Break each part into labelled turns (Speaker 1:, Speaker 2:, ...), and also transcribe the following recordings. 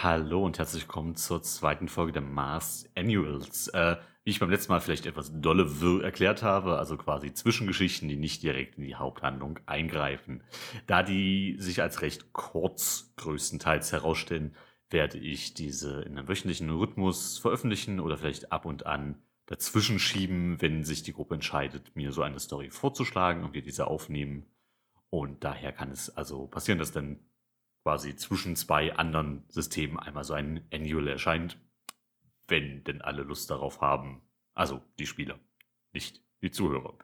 Speaker 1: Hallo und herzlich willkommen zur zweiten Folge der Mars Annuals. Äh, wie ich beim letzten Mal vielleicht etwas dolle wirr erklärt habe, also quasi Zwischengeschichten, die nicht direkt in die Haupthandlung eingreifen. Da die sich als recht kurz größtenteils herausstellen, werde ich diese in einem wöchentlichen Rhythmus veröffentlichen oder vielleicht ab und an dazwischen schieben, wenn sich die Gruppe entscheidet, mir so eine Story vorzuschlagen und wir diese aufnehmen. Und daher kann es also passieren, dass dann quasi zwischen zwei anderen Systemen einmal so ein Annual erscheint, wenn denn alle Lust darauf haben. Also die Spieler, nicht die Zuhörer.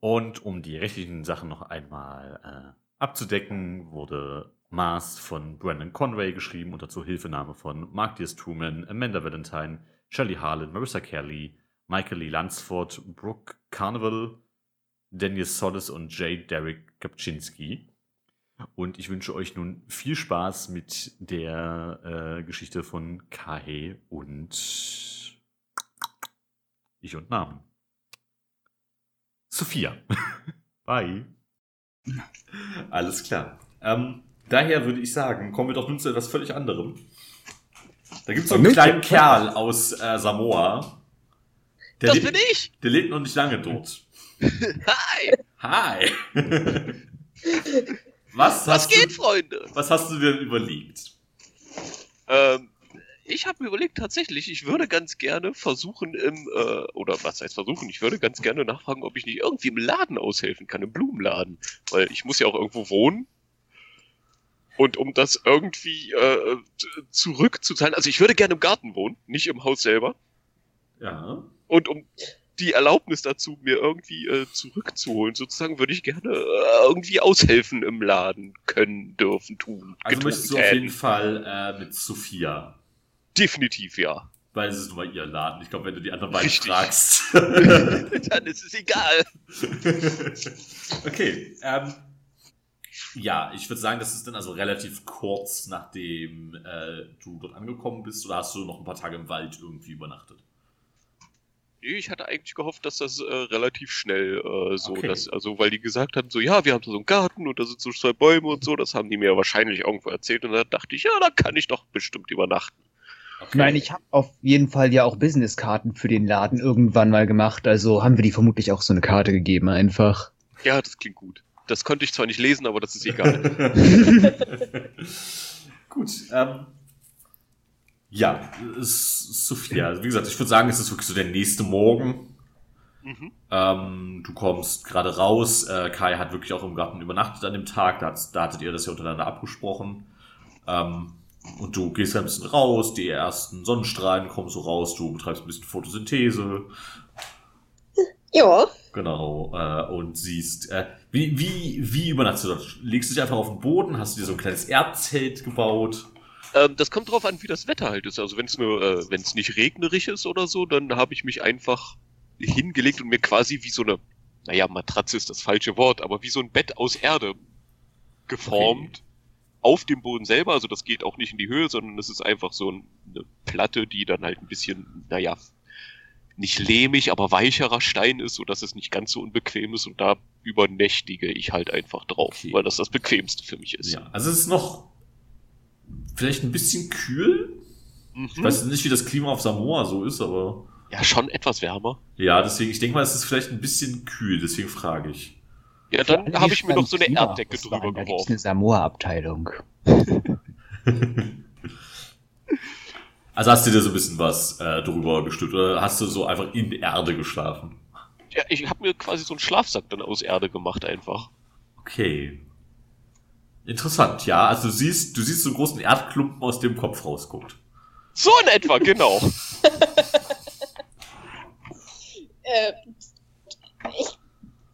Speaker 1: Und um die rechtlichen Sachen noch einmal äh, abzudecken, wurde Mars von Brandon Conway geschrieben unter Zuhilfenahme von Mark Diaz Truman, Amanda Valentine, Shelley Harlan, Marissa Kelly, Michael Lee Lansford, Brooke Carnival, Daniel Solis und J. Derek Kapczynski. Und ich wünsche euch nun viel Spaß mit der äh, Geschichte von Kahe und ich und Namen. Sophia. Bye. Alles klar. Ähm, daher würde ich sagen, kommen wir doch nun zu etwas völlig anderem. Da gibt es so einen kleinen Kerl aus äh, Samoa. Der
Speaker 2: das
Speaker 1: lebt-
Speaker 2: bin ich!
Speaker 1: Der lebt noch nicht lange dort.
Speaker 2: Hi!
Speaker 1: Hi. was,
Speaker 2: Was geht,
Speaker 1: du,
Speaker 2: Freunde?
Speaker 1: was hast du denn überlegt?
Speaker 2: Ähm, ich habe mir überlegt, tatsächlich, ich würde ganz gerne versuchen im, äh, oder was heißt versuchen, ich würde ganz gerne nachfragen, ob ich nicht irgendwie im Laden aushelfen kann, im Blumenladen. Weil ich muss ja auch irgendwo wohnen. Und um das irgendwie äh, zurückzuzahlen, also ich würde gerne im Garten wohnen, nicht im Haus selber.
Speaker 1: Ja.
Speaker 2: Und um die Erlaubnis dazu, mir irgendwie äh, zurückzuholen, sozusagen, würde ich gerne äh, irgendwie aushelfen im Laden können, dürfen, tun.
Speaker 1: Also möchtest du auf jeden Fall äh, mit Sophia.
Speaker 2: Definitiv ja.
Speaker 1: Weil es ist nun mal ihr Laden. Ich glaube, wenn du die anderen beiden
Speaker 2: Richtig.
Speaker 1: fragst.
Speaker 2: Dann ist es egal.
Speaker 1: okay. Ähm, ja, ich würde sagen, das ist dann also relativ kurz, nachdem äh, du dort angekommen bist. Oder hast du noch ein paar Tage im Wald irgendwie übernachtet?
Speaker 2: Ich hatte eigentlich gehofft, dass das äh, relativ schnell äh, so,
Speaker 1: Okay.
Speaker 2: dass, also weil die gesagt haben, so ja, wir haben so einen Garten und da sind so zwei Bäume und so, das haben die mir wahrscheinlich irgendwo erzählt und da dachte ich, ja, da kann ich doch bestimmt übernachten.
Speaker 1: Okay.
Speaker 3: Nein, ich habe auf jeden Fall ja auch Businesskarten für den Laden irgendwann mal gemacht, also haben wir die vermutlich auch so eine Karte gegeben einfach.
Speaker 2: Ja, das klingt gut. Das konnte ich zwar nicht lesen, aber das ist egal.
Speaker 1: Gut. Ähm, ja, es- Sophia. Also wie gesagt, ich würde sagen, es ist wirklich so der nächste Morgen.
Speaker 2: mhm.
Speaker 1: Ähm, du kommst gerade raus. Äh, Kai hat wirklich auch im Garten übernachtet an dem Tag. Da, da hattet ihr das ja untereinander abgesprochen. Ähm, und du gehst ein bisschen raus. Die ersten Sonnenstrahlen kommen so raus. Du betreibst ein bisschen Photosynthese.
Speaker 4: Ja,
Speaker 1: Genau. Äh, und siehst, äh, wie, wie, wie übernachtest du dort? Legst du dich einfach auf den Boden? Hast du dir so ein kleines Erdzelt gebaut?
Speaker 2: Ähm, das kommt drauf an, wie das Wetter halt ist. Also wenn es nur, äh, wenn es nicht regnerisch ist oder so, dann habe ich mich einfach hingelegt und mir quasi wie so eine, naja, Matratze ist das falsche Wort, aber wie so ein Bett aus Erde geformt. Auf dem Boden selber, also das geht auch nicht in die Höhe, sondern es ist einfach so ein- eine Platte, die dann halt ein bisschen, naja, nicht lehmig, aber weicherer Stein ist, sodass es nicht ganz so unbequem ist und da übernächtige ich halt einfach drauf,
Speaker 1: Okay.
Speaker 2: weil das das Bequemste für mich ist.
Speaker 1: Ja, also es ist noch vielleicht ein bisschen kühl.
Speaker 2: Mhm.
Speaker 1: Ich weiß nicht, wie das Klima auf Samoa so ist, aber
Speaker 2: ja, schon etwas wärmer.
Speaker 1: ja, deswegen, ich denke mal, es ist vielleicht ein bisschen kühl, deswegen frage ich.
Speaker 2: Ja, dann habe ich mir noch so eine
Speaker 3: beim
Speaker 2: Erddecke drüber
Speaker 3: waren, Da gibt's
Speaker 2: geworfen.
Speaker 3: eine Samoa-Abteilung.
Speaker 1: Also hast du dir so ein bisschen was äh, drüber gestülpt oder hast du so einfach in Erde geschlafen?
Speaker 2: Ja, ich habe mir quasi so einen Schlafsack dann aus Erde gemacht einfach.
Speaker 1: Okay. Interessant, ja. Also du siehst, du siehst so einen großen Erdklumpen aus dem Kopf rausguckt.
Speaker 2: So in etwa, genau.
Speaker 4: äh, ich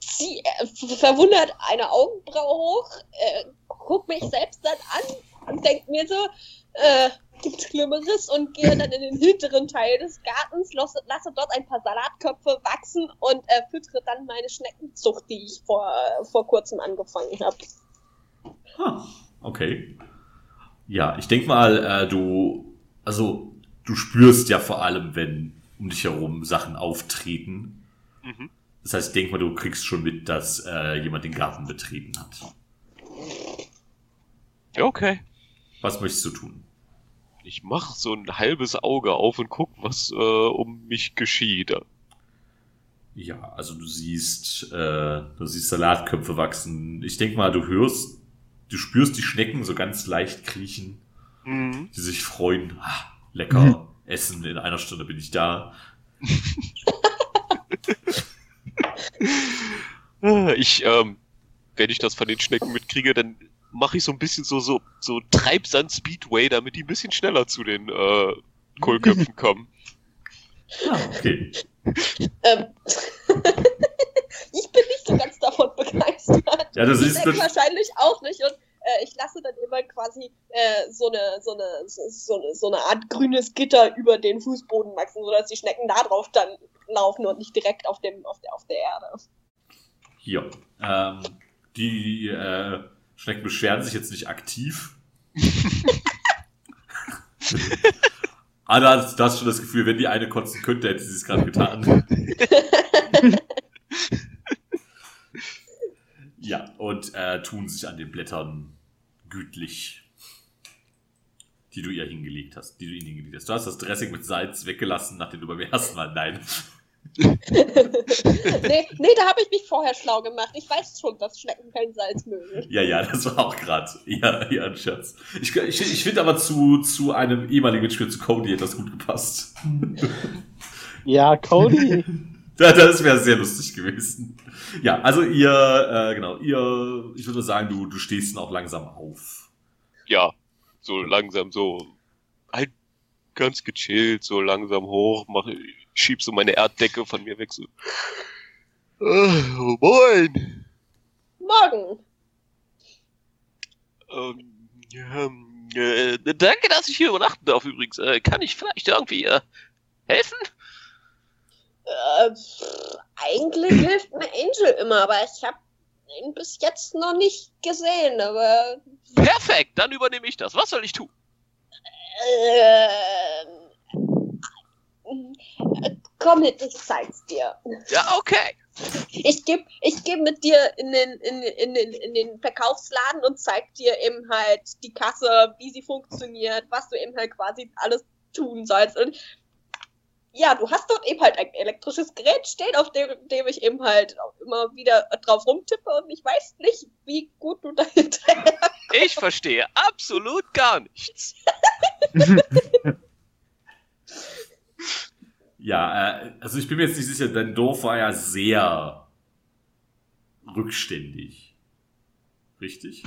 Speaker 4: zieh äh, verwundert eine Augenbraue hoch, äh, guck mich selbst dann an und denk mir so, äh, gibt's Schlimmeres und gehe dann in den hinteren Teil des Gartens, lasse, lasse dort ein paar Salatköpfe wachsen und äh, füttere dann meine Schneckenzucht, die ich vor, vor kurzem angefangen habe.
Speaker 1: Ah, okay. Ja, ich denk mal, äh, du, also du spürst ja vor allem, wenn um dich herum Sachen auftreten.
Speaker 2: Mhm.
Speaker 1: Das heißt, ich denk mal, du kriegst schon mit, dass äh, jemand den Garten betreten hat.
Speaker 2: Okay.
Speaker 1: Was möchtest du tun?
Speaker 2: Ich mach so ein halbes Auge auf und guck, was äh, um mich geschieht.
Speaker 1: Ja, also du siehst, äh, du siehst Salatköpfe wachsen. Ich denk mal, du hörst, du spürst die Schnecken so ganz leicht kriechen,
Speaker 2: Mhm.
Speaker 1: die sich freuen. Ah, lecker essen, in einer Stunde bin ich da.
Speaker 2: Ich, ähm, wenn ich das von den Schnecken mitkriege, dann mache ich so ein bisschen so, so, so Treibsand-Speedway, damit die ein bisschen schneller zu den äh, Kohlköpfen kommen.
Speaker 1: Ah, okay.
Speaker 4: Ähm, ich bin nicht so ganz davon begeistert.
Speaker 1: Ja,
Speaker 4: denke
Speaker 1: du,
Speaker 4: wahrscheinlich auch nicht. Und äh, ich lasse dann immer quasi äh, so, eine, so, eine, so, eine, so eine Art grünes Gitter über den Fußboden wachsen, sodass die Schnecken da drauf dann laufen und nicht direkt auf, dem, auf, der, auf der Erde.
Speaker 1: hier. Ähm, die äh, Schnecken beschweren sich jetzt nicht aktiv. Hast, du hast schon das Gefühl, wenn die eine kotzen könnte, hätte sie es gerade getan. ja, und äh, tun sich an den Blättern gütlich, die du ihr hingelegt hast, die du ihnen hingelegt hast. Du hast das Dressing mit Salz weggelassen, nachdem du beim ersten Mal, nein.
Speaker 4: nee, nee, da habe ich mich vorher schlau gemacht. Ich weiß schon, dass Schnecken kein Salz mögen.
Speaker 1: Ja, ja, das war auch gerade eher, eher ein Scherz. Ich, ich, ich finde aber zu, zu einem ehemaligen Spiel zu Cody hätte das gut gepasst.
Speaker 5: Ja, Cody.
Speaker 1: Da- Das wäre sehr lustig gewesen. Ja, also ihr, äh, genau, ihr, ich würde sagen, du, du stehst dann auch langsam auf.
Speaker 2: Ja, so langsam, so halt ganz gechillt, so langsam hoch, mach, schieb so meine Erddecke von mir weg, so. Äh, moin!
Speaker 4: Morgen.
Speaker 2: Ähm, ähm, äh, danke, dass ich hier übernachten darf übrigens. Äh, kann ich vielleicht irgendwie äh, helfen?
Speaker 4: Äh, pff, eigentlich hilft mir Angel immer, aber ich habe ihn bis jetzt noch nicht gesehen. Aber
Speaker 2: Perfekt, dann übernehme ich das. Was soll ich tun?
Speaker 4: äh, komm mit, ich zeig's dir.
Speaker 2: Ja, okay.
Speaker 4: Ich geb, ich geb mit dir in den, in, in, den, in den Verkaufsladen und zeig dir eben halt die Kasse, wie sie funktioniert, was du eben halt quasi alles tun sollst. Und ja, du hast dort eben halt ein elektrisches Gerät stehen, auf dem, dem ich eben halt auch immer wieder drauf rumtippe und ich weiß nicht, wie gut du dahinter
Speaker 2: Ich verstehe absolut gar nichts.
Speaker 1: Ja, äh, also ich bin mir jetzt nicht sicher, dein Dorf war ja sehr rückständig. Richtig?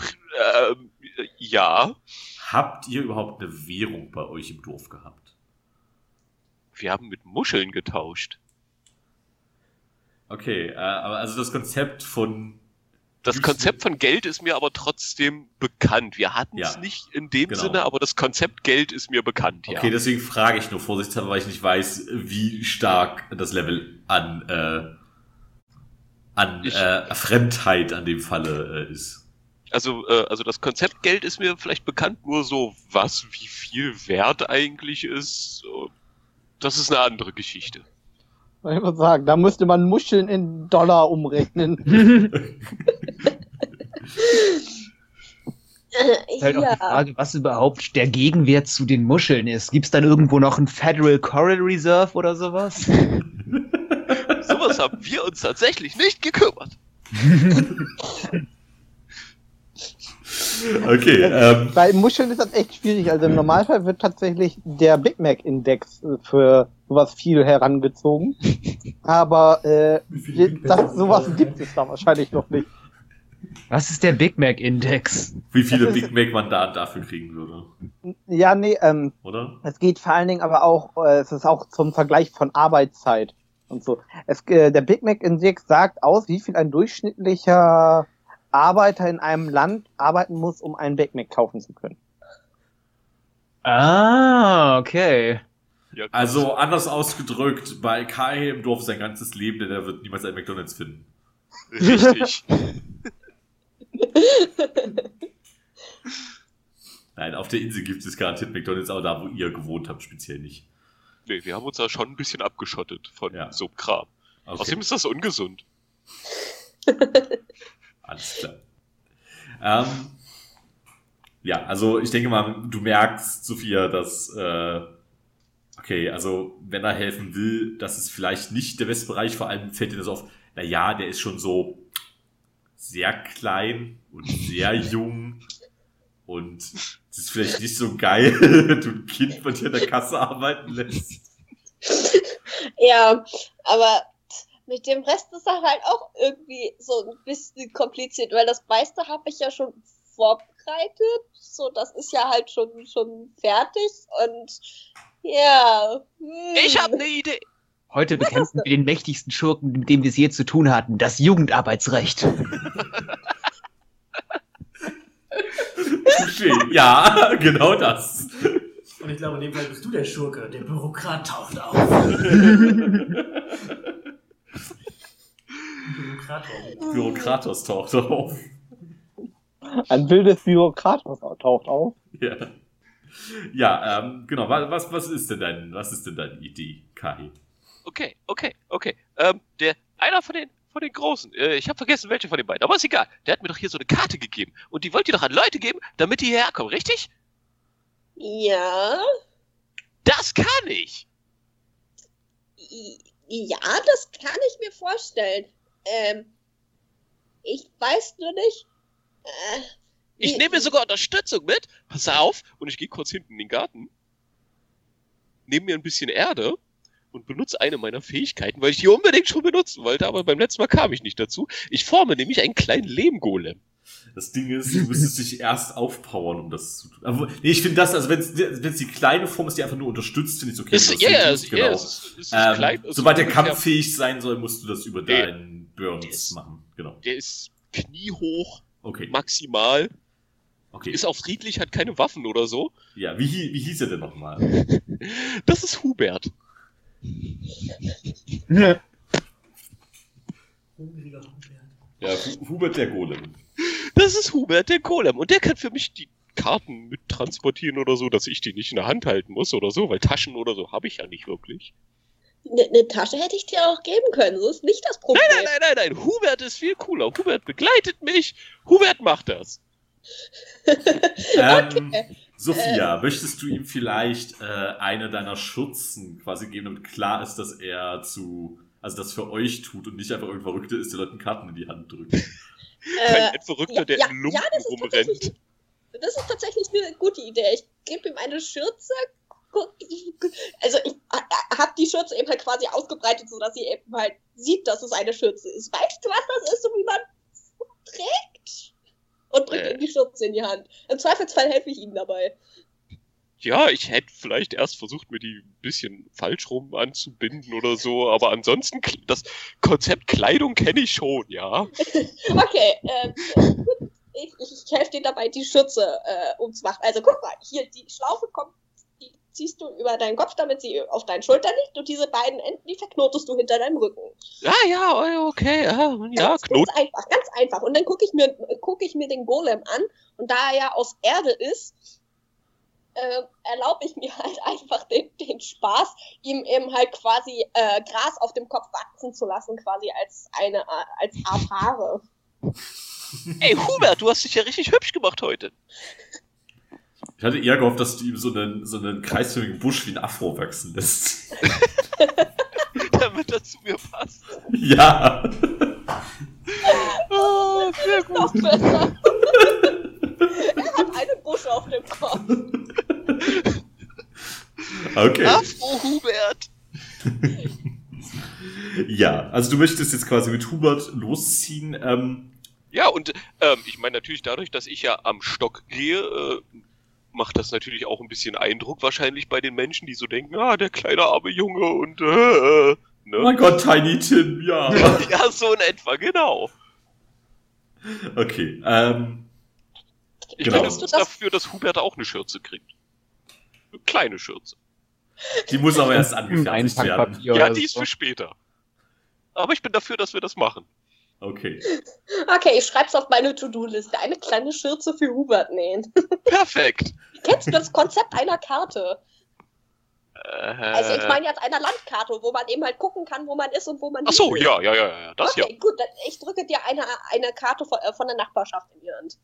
Speaker 2: Ähm, ja,
Speaker 1: Habt ihr überhaupt eine Währung bei euch im Dorf gehabt?
Speaker 2: Wir haben mit Muscheln getauscht.
Speaker 1: Okay, äh, aber also das Konzept von
Speaker 2: Das Konzept von Geld ist mir aber trotzdem bekannt. Wir hatten es
Speaker 1: Ja,
Speaker 2: nicht in dem
Speaker 1: genau.
Speaker 2: Sinne, aber das Konzept Geld ist mir bekannt, ja.
Speaker 1: Okay, deswegen frage ich nur vorsichtshalber, weil ich nicht weiß, wie stark das Level an, äh, an
Speaker 2: Ich-
Speaker 1: äh, Fremdheit an dem Falle äh, ist.
Speaker 2: Also, äh, also das Konzept Geld ist mir vielleicht bekannt, nur so, was, wie viel Wert eigentlich ist, so, das ist eine andere Geschichte.
Speaker 5: Ich würde sagen, da müsste man Muscheln in Dollar umrechnen.
Speaker 3: Ist halt auch die
Speaker 4: ja.
Speaker 3: Frage, was überhaupt der Gegenwert zu den Muscheln ist. Gibt es dann irgendwo noch ein Federal Coral Reserve oder sowas?
Speaker 2: Sowas haben wir uns tatsächlich nicht gekümmert.
Speaker 1: Okay, ähm,
Speaker 5: Bei Muscheln ist das echt schwierig. Also im Normalfall wird tatsächlich der Big Mac Index äh, für sowas viel herangezogen. Aber äh, das, sowas gibt es da wahrscheinlich noch nicht.
Speaker 3: Was ist der Big Mac Index?
Speaker 1: wie viele Big Mac man da dafür kriegen würde,
Speaker 5: Ja, nee, ähm,
Speaker 1: oder?
Speaker 5: es geht vor allen Dingen aber auch, äh, es ist auch zum Vergleich von Arbeitszeit und so. Es, äh, der Big Mac Index sagt aus, wie viel ein durchschnittlicher Arbeiter in einem Land arbeiten muss, um einen Big Mac kaufen zu können.
Speaker 3: Ah, okay.
Speaker 2: Ja,
Speaker 1: Also anders ausgedrückt, bei Kai im Dorf sein ganzes Leben, denn er wird niemals einen McDonalds finden.
Speaker 2: richtig.
Speaker 1: Nein, auf der Insel gibt es garantiert McDonalds, aber da, wo ihr gewohnt habt, speziell nicht.
Speaker 2: nee, wir haben uns da schon ein bisschen abgeschottet von
Speaker 1: Ja.
Speaker 2: so Kram.
Speaker 1: Okay,
Speaker 2: Außerdem ist das ungesund.
Speaker 1: alles klar. Ähm, Ja, also ich denke mal, du merkst, Sophia, dass, äh, okay, also wenn er helfen will, das ist vielleicht nicht der beste Bereich, vor allem fällt dir das auf, na ja, der ist schon so sehr klein und sehr jung und es ist vielleicht nicht so geil, wenn du ein Kind von dir in der Kasse arbeiten lässt.
Speaker 4: Ja, aber mit dem Rest ist er halt auch irgendwie so ein bisschen kompliziert, weil das meiste habe ich ja schon vorbereitet. So, das ist ja halt schon, schon fertig und ja. hm.
Speaker 2: Ich habe eine Idee.
Speaker 3: Heute bekämpfen wir den mächtigsten Schurken, mit dem wir es je zu tun hatten, das Jugendarbeitsrecht.
Speaker 1: Ja, genau das.
Speaker 6: Und ich glaube, in dem Fall bist du der Schurke. Der Bürokrat taucht auf. Bürokrator.
Speaker 1: Bürokratos taucht auf.
Speaker 5: Ein wildes Bürokratus taucht auf.
Speaker 1: Ja, ja ähm, genau. wa- Was, was, ist denn dein, was ist denn deine Idee, Kai?
Speaker 2: Okay, okay, okay. Ähm, der, einer von den, von den Großen, äh, ich habe vergessen, welche von den beiden, aber ist egal. Der hat mir doch hier so eine Karte gegeben. Und die wollt ihr doch an Leute geben, damit die hierher kommen, richtig?
Speaker 4: Ja.
Speaker 2: Das kann ich!
Speaker 4: Ja, das kann ich mir vorstellen. Ähm, ich weiß nur nicht. Äh,
Speaker 2: Ich nehme mir sogar Unterstützung mit. Pass auf. Und ich gehe kurz hinten in den Garten. Nehme mir ein bisschen Erde und benutze eine meiner Fähigkeiten, weil ich die unbedingt schon benutzen wollte, aber beim letzten Mal kam ich nicht dazu. Ich forme nämlich einen kleinen Lehmgolem.
Speaker 1: Das Ding ist, du müsstest dich erst aufpowern, um das zu tun. Aber, nee, ich finde das, also wenn es die kleine Form ist, die einfach nur unterstützt, finde ich okay.
Speaker 2: Ist,
Speaker 1: wenn du
Speaker 2: ja,
Speaker 1: das
Speaker 2: es- ja,
Speaker 1: genau.
Speaker 2: es ist, es ist
Speaker 1: ähm,
Speaker 2: klein. es
Speaker 1: sobald der kampffähig sein soll, musst du das über
Speaker 2: Nee.
Speaker 1: deinen Burns
Speaker 2: Yes.
Speaker 1: machen. Genau.
Speaker 2: Der ist kniehoch,
Speaker 1: Okay.
Speaker 2: maximal,
Speaker 1: Okay.
Speaker 2: ist auch friedlich, hat keine Waffen oder so.
Speaker 1: Ja, wie, wie hieß er denn nochmal?
Speaker 2: Das ist Hubert.
Speaker 1: Ja, Hu- Hubert der Golem.
Speaker 2: Das ist Hubert, der Golem. Und der kann für mich die Karten mittransportieren oder so, dass ich die nicht in der Hand halten muss oder so, weil Taschen oder so habe ich ja nicht wirklich.
Speaker 4: Eine ne Tasche hätte ich dir auch geben können. So ist nicht das Problem.
Speaker 2: Nein, nein, nein, nein, Hubert ist viel cooler. Hubert begleitet mich. Hubert macht das.
Speaker 1: Ähm, Sophia, möchtest du ihm vielleicht äh, eine deiner Schürzen quasi geben, damit klar ist, dass er zu, also das für euch tut und nicht einfach irgendein Verrückter ist, der Leuten Karten in die Hand drückt?
Speaker 2: Kein
Speaker 4: Äh,
Speaker 2: Verrückter, der
Speaker 4: ja,
Speaker 2: in Lumpen
Speaker 4: ja, das ist
Speaker 2: rumrennt.
Speaker 4: tatsächlich- das ist tatsächlich eine gute Idee. Ich gebe ihm eine Schürze. Also ich habe die Schürze eben halt quasi ausgebreitet, sodass sie eben halt sieht, dass es eine Schürze ist. Weißt du, was das ist und wie man trägt? Und bringt
Speaker 2: Äh.
Speaker 4: ihm die Schürze in die Hand. Im Zweifelsfall helfe ich ihm dabei.
Speaker 2: Ja, ich hätte vielleicht erst versucht, mir die ein bisschen falsch rum anzubinden oder so, aber ansonsten, das Konzept Kleidung kenne ich schon, ja.
Speaker 4: Okay, ähm, ich, ich, ich helfe dir dabei, die Schürze äh, umzumachen. Also guck mal, hier, die Schlaufe kommt, ziehst du über deinen Kopf, damit sie auf deinen Schultern liegt und diese beiden Enden, die verknotest du hinter deinem Rücken.
Speaker 2: Ah, ja, okay, ah, ja,
Speaker 4: ganz,
Speaker 2: Knot.
Speaker 4: ganz einfach, ganz einfach. Und dann gucke ich, mir guck ich mir den Golem an und da er ja aus Erde ist, äh, erlaube ich mir halt einfach den, den Spaß, ihm eben halt quasi äh, Gras auf dem Kopf wachsen zu lassen, quasi als eine als Art Haare.
Speaker 2: Ey, Hubert, du hast dich ja richtig hübsch gemacht heute.
Speaker 1: Ich hatte eher gehofft, dass du ihm so einen, so einen kreisförmigen Busch wie ein Afro wachsen lässt.
Speaker 2: Damit das zu mir passt.
Speaker 1: ja.
Speaker 2: Ah, sehr gut.
Speaker 4: Noch besser. er hat einen Busch auf dem Kopf.
Speaker 1: Okay.
Speaker 2: Afro Hubert.
Speaker 1: Ja, also du möchtest jetzt quasi mit Hubert losziehen. Ähm,
Speaker 2: Ja, und ähm, ich meine natürlich dadurch, dass ich ja am Stock gehe, äh, macht das natürlich auch ein bisschen Eindruck wahrscheinlich bei den Menschen, die so denken, ah, der kleine arme Junge und äh, äh,
Speaker 1: oh
Speaker 2: ne?
Speaker 1: mein Gott, Tiny Tim, ja.
Speaker 2: Ja, so in etwa, genau.
Speaker 1: Okay. Ähm,
Speaker 2: Ich
Speaker 1: Genau.
Speaker 2: bin jetzt dafür, dass Hubert auch eine Schürze kriegt. Eine kleine Schürze.
Speaker 1: die muss aber erst angefertigt werden.
Speaker 2: Ja, die ist für später. Aber ich bin dafür, dass wir das machen.
Speaker 1: Okay.
Speaker 4: Okay, ich schreib's auf meine To-Do-Liste. Eine kleine Schürze für Hubert nähen.
Speaker 2: Perfekt.
Speaker 4: Kennst du das Konzept einer Karte?
Speaker 2: Äh,
Speaker 4: Also ich meine jetzt einer Landkarte, wo man eben halt gucken kann, wo man ist und wo man
Speaker 2: Ach so,
Speaker 4: will.
Speaker 2: ja, ja, ja, ja, das ja.
Speaker 4: okay, gut, dann ich drücke dir eine, eine Karte von, äh, von der Nachbarschaft in die Hand.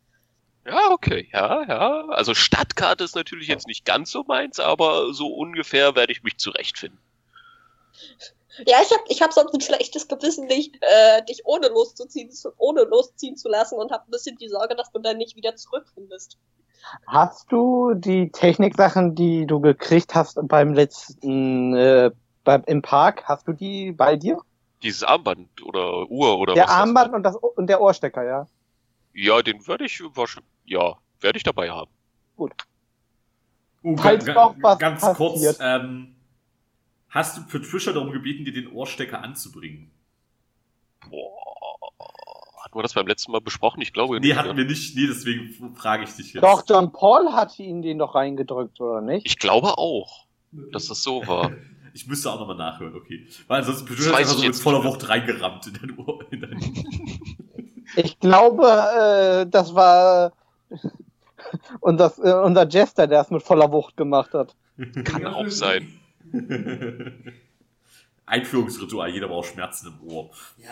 Speaker 2: Ja, okay, ja, ja. Also Stadtkarte ist natürlich jetzt nicht ganz so meins, aber so ungefähr werde ich mich zurechtfinden.
Speaker 4: Ja, ich habe ich hab sonst ein schlechtes Gewissen, dich, äh, dich ohne loszuziehen, zu, ohne losziehen zu lassen und habe ein bisschen die Sorge, dass du dann nicht wieder zurückfindest.
Speaker 5: Hast du die Techniksachen, die du gekriegt hast beim letzten, äh, beim, im Park, hast du die bei dir?
Speaker 2: Dieses Armband oder Uhr oder
Speaker 5: der
Speaker 2: was das
Speaker 5: Armband und, das, und der Ohrstecker, ja.
Speaker 2: Ja, den werde ich wahrscheinlich, ja, werde ich dabei haben.
Speaker 1: Oh,
Speaker 5: Falls
Speaker 1: ga-
Speaker 5: doch was
Speaker 1: ganz
Speaker 5: passiert.
Speaker 1: kurz, ähm, hast du Patricia darum gebeten, dir den Ohrstecker anzubringen?
Speaker 2: Boah. Hatten wir das beim letzten Mal besprochen? Ich glaube
Speaker 1: Nee,
Speaker 2: nicht.
Speaker 1: hatten wir nicht. Nee, deswegen frage ich dich jetzt.
Speaker 5: Doch, John Paul hat ihn den doch reingedrückt, oder nicht?
Speaker 2: Ich glaube auch, dass das so war.
Speaker 1: Ich müsste auch nochmal nachhören, okay. Weil ansonsten
Speaker 2: Das
Speaker 1: Patricia ist
Speaker 2: weiß
Speaker 1: einfach so mit
Speaker 2: jetzt
Speaker 1: voller. Wucht reingerammt in dein Ohr. In dein
Speaker 5: Ich glaube, äh, das war unser, äh, unser Jester, der es mit voller Wucht gemacht hat.
Speaker 2: Kann auch sein.
Speaker 1: Einführungsritual, jeder braucht Schmerzen im Ohr.
Speaker 6: Ja,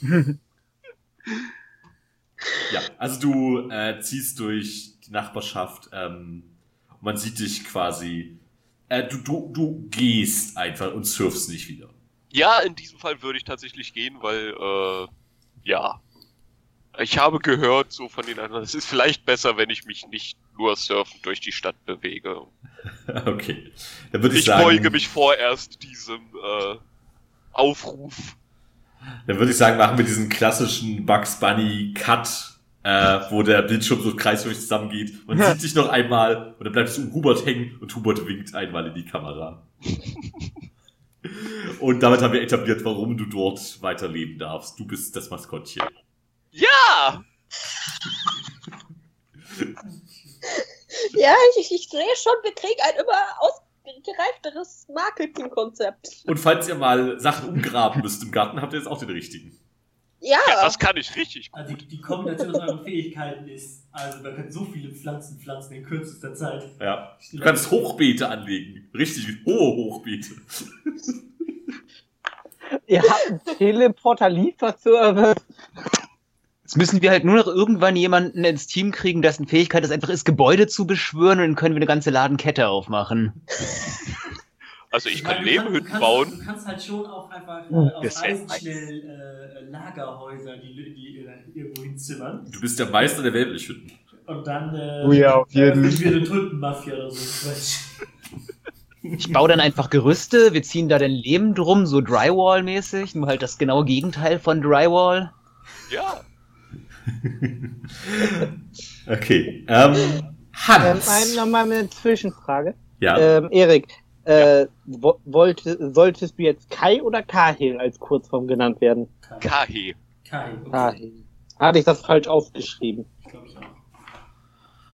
Speaker 1: Ja, also du äh, ziehst durch die Nachbarschaft ähm, und man sieht dich quasi. Äh, du, du, du gehst einfach und surfst nicht wieder.
Speaker 2: Ja, in diesem Fall würde ich tatsächlich gehen, weil, äh, ja. Ich habe gehört, so von den anderen, es ist vielleicht besser, wenn ich mich nicht nur surfend durch die Stadt bewege.
Speaker 1: Okay. Dann würde ich,
Speaker 2: Ich
Speaker 1: sagen.
Speaker 2: beuge mich vorerst diesem äh, Aufruf.
Speaker 1: Dann würde ich sagen, machen wir diesen klassischen Bugs Bunny Cut, äh, wo der Bildschirm so kreisförmig zusammengeht. Man sieht dich noch einmal und dann bleibst du um Hubert hängen und Hubert winkt einmal in die Kamera. und damit haben wir etabliert, warum du dort weiterleben darfst. Du bist das Maskottchen.
Speaker 2: Ja!
Speaker 4: Ja, ich, ich sehe schon, wir kriegen ein immer ausgereifteres Marketingkonzept.
Speaker 1: Und falls ihr mal Sachen umgraben müsst im Garten, habt ihr jetzt auch den richtigen.
Speaker 4: Ja,
Speaker 2: Ja, das kann ich richtig.
Speaker 6: also die, die Kombination aus euren Fähigkeiten ist, also man kann so viele Pflanzen pflanzen in kürzester Zeit.
Speaker 1: Ja. Du kannst Hochbeete anlegen. Richtig hohe Hochbeete.
Speaker 5: Ihr habt einen Teleporter-Lieferservice.
Speaker 3: Jetzt müssen wir halt nur noch irgendwann jemanden ins Team kriegen, dessen Fähigkeit es einfach ist, Gebäude zu beschwören und dann können wir eine ganze Ladenkette aufmachen.
Speaker 2: Also ich kann
Speaker 6: meine,
Speaker 2: Lehmhütten bauen.
Speaker 6: Du kannst halt schon auch einfach äh,
Speaker 3: Uh,
Speaker 6: auf schnell äh, Lagerhäuser, die, die äh, irgendwo hinzimmern.
Speaker 1: Du bist der Meister der Weltlichhütten.
Speaker 6: Und dann äh,
Speaker 5: Oh ja, auf jeden.
Speaker 6: äh, wir eine Tulpenmafia oder so.
Speaker 3: Ich baue dann einfach Gerüste, wir ziehen da den Lehm drum, so Drywall-mäßig, nur halt das genaue Gegenteil von Drywall.
Speaker 2: Ja.
Speaker 1: Okay. Ähm,
Speaker 5: Ähm,
Speaker 1: Hans.
Speaker 5: ein, nochmal eine Zwischenfrage.
Speaker 1: ja.
Speaker 5: Ähm, Erik, äh, wo, wollte, solltest du jetzt Kai oder Kahil als Kurzform genannt werden?
Speaker 6: Kai.
Speaker 2: Kahe.
Speaker 6: Kai, okay.
Speaker 5: Kahil. Hatte ich das falsch aufgeschrieben?
Speaker 6: Ich glaube ich auch.